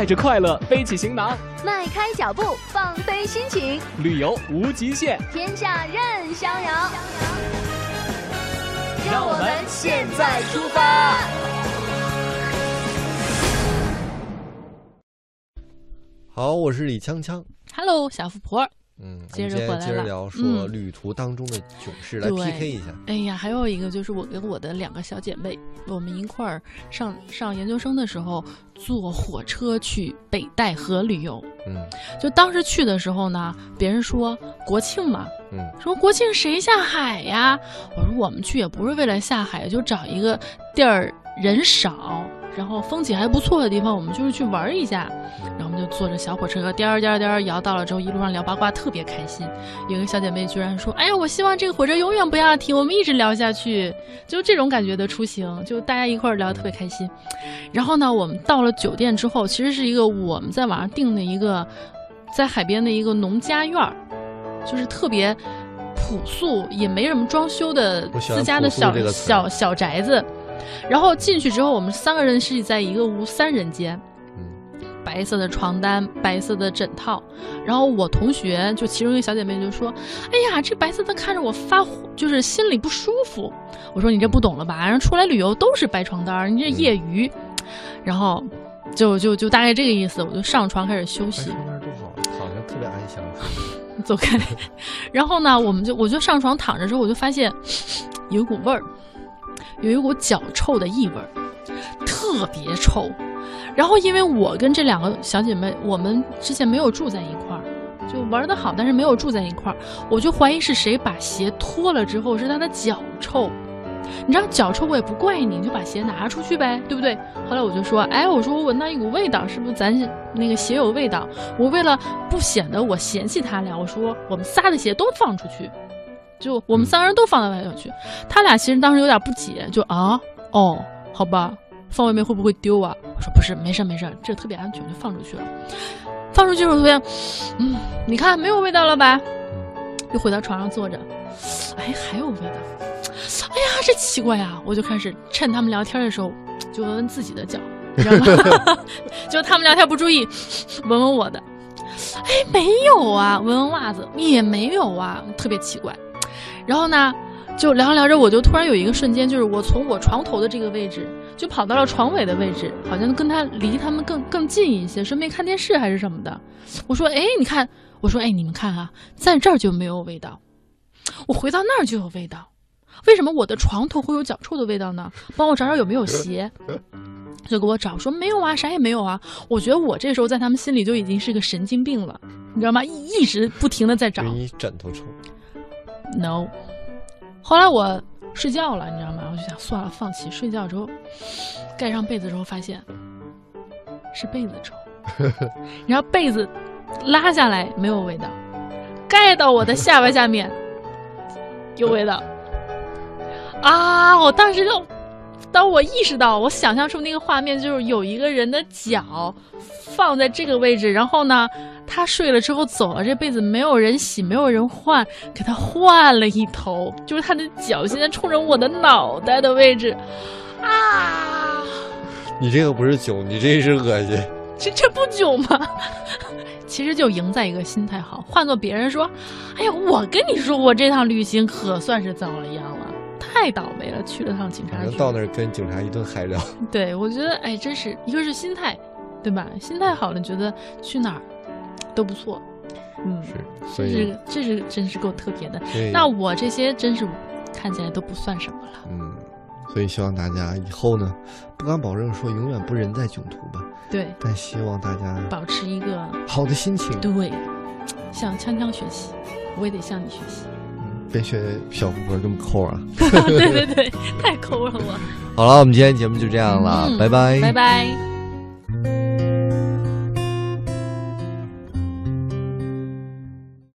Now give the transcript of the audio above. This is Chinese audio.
带着快乐背起行囊，迈开脚步放飞心情，旅游无极限，天下任逍遥。让我们现在出发。好，我是李锵锵。Hello，小富婆。嗯，接着回来了接着聊说嗯旅途当中的囧事，来对 PK 一下。哎呀，还有一个就是我跟我的两个小姐妹，我们一块儿上上研究生的时候，坐火车去北戴河旅游。嗯就当时去的时候呢，别人说国庆嘛，嗯说国庆谁下海呀？我说我们去也不是为了下海，就找一个地儿人少，然后风景还不错的地方，我们就是去玩一下。然后我们就坐着小火车颠儿颠儿颠儿摇到了之后，一路上聊八卦，特别开心。有个小姐妹居然说：“哎呀，我希望这个火车永远不要停，我们一直聊下去。”就这种感觉的出行，就大家一块儿聊得特别开心。然后呢，我们到了酒店之后，其实是一个我们在网上订的一个在海边的一个农家院儿，就是特别朴素，也没什么装修的自家的小小小宅子。然后进去之后，我们三个人是在一个屋三人间，嗯白色的床单，白色的枕套。然后我同学就其中一个小姐妹就说：“哎呀，这白色的看着我发，就是心里不舒服。”我说：“你这不懂了吧？然后出来旅游都是白床单，你这业余。然后就就就大概这个意思，我就上床开始休息。床单多好，躺着特别安详。走开。然后呢，我们就我就上床躺着之后，我就发现有一股味儿，有一股脚臭的异味儿，特别臭。然后因为我跟这两个小姐妹，我们之前没有住在一块儿，就玩的好，但是没有住在一块儿，我就怀疑是谁把鞋脱了之后是她的脚臭。你知道脚臭我也不怪你，你就把鞋拿出去呗，对不对？后来我就说，哎，我说我闻到一股味道，是不是咱那个鞋有味道？我为了不显得我嫌弃他俩，我说我们仨的鞋都放出去，就我们三个人都放到外头去。他俩其实当时有点不解，就啊，哦，好吧，放外面会不会丢啊？我说不是，没事没事，这特别安全，就放出去了。放出去之后特别，嗯，你看没有味道了吧？又回到床上坐着，哎，还有味道。哎呀，这奇怪呀！我就开始趁他们聊天的时候，就闻闻自己的脚，你知道吗？就他们聊天不注意，闻闻我的。哎，没有啊，闻闻袜子也没有啊，特别奇怪。然后呢，就聊着聊着，我就突然有一个瞬间，就是我从我床头的这个位置，就跑到了床尾的位置，好像跟他离他们更更近一些，顺便看电视还是什么的。我说，哎，你看，我说，哎，你们看啊，在这儿就没有味道，我回到那儿就有味道。为什么我的床头会有脚臭的味道呢？帮我找找有没有鞋。就给我找说没有啊，啥也没有啊。我觉得我这时候在他们心里就已经是个神经病了，你知道吗？一直不停的在找。你枕头臭。No。后来我睡觉了，你知道吗？我就想算了，放弃。睡觉之后，盖上被子之后发现是被子臭，然后被子拉下来没有味道，盖到我的下巴下面有味道。啊！我当时就，当我意识到，我想象出那个画面，就是有一个人的脚放在这个位置，然后呢，他睡了之后走了，这被子没有人洗，没有人换，给他换了一头，就是他的脚现在冲着我的脑袋的位置，啊！你这个不是囧，你这是恶心。这这不囧吗？其实就赢在一个心态好，换做别人说，哎呀，我跟你说，我这趟旅行可算是遭了殃了，太倒霉了，去了趟警察局。到那儿跟警察一顿嗨聊。对，我觉得哎，真是一个是心态，对吧？心态好了，觉得去哪儿都不错。嗯，是，所以这是这是真是够特别的。那我这些真是看起来都不算什么了。嗯，所以希望大家以后呢，不敢保证说永远不人在囧途吧，对，但希望大家保持一个好的心情。对，向锵锵学习，我也得向你学习。嗯别学小富婆这么抠啊！对对对，太抠了我。好了，我们今天节目就这样了，嗯拜拜，拜拜。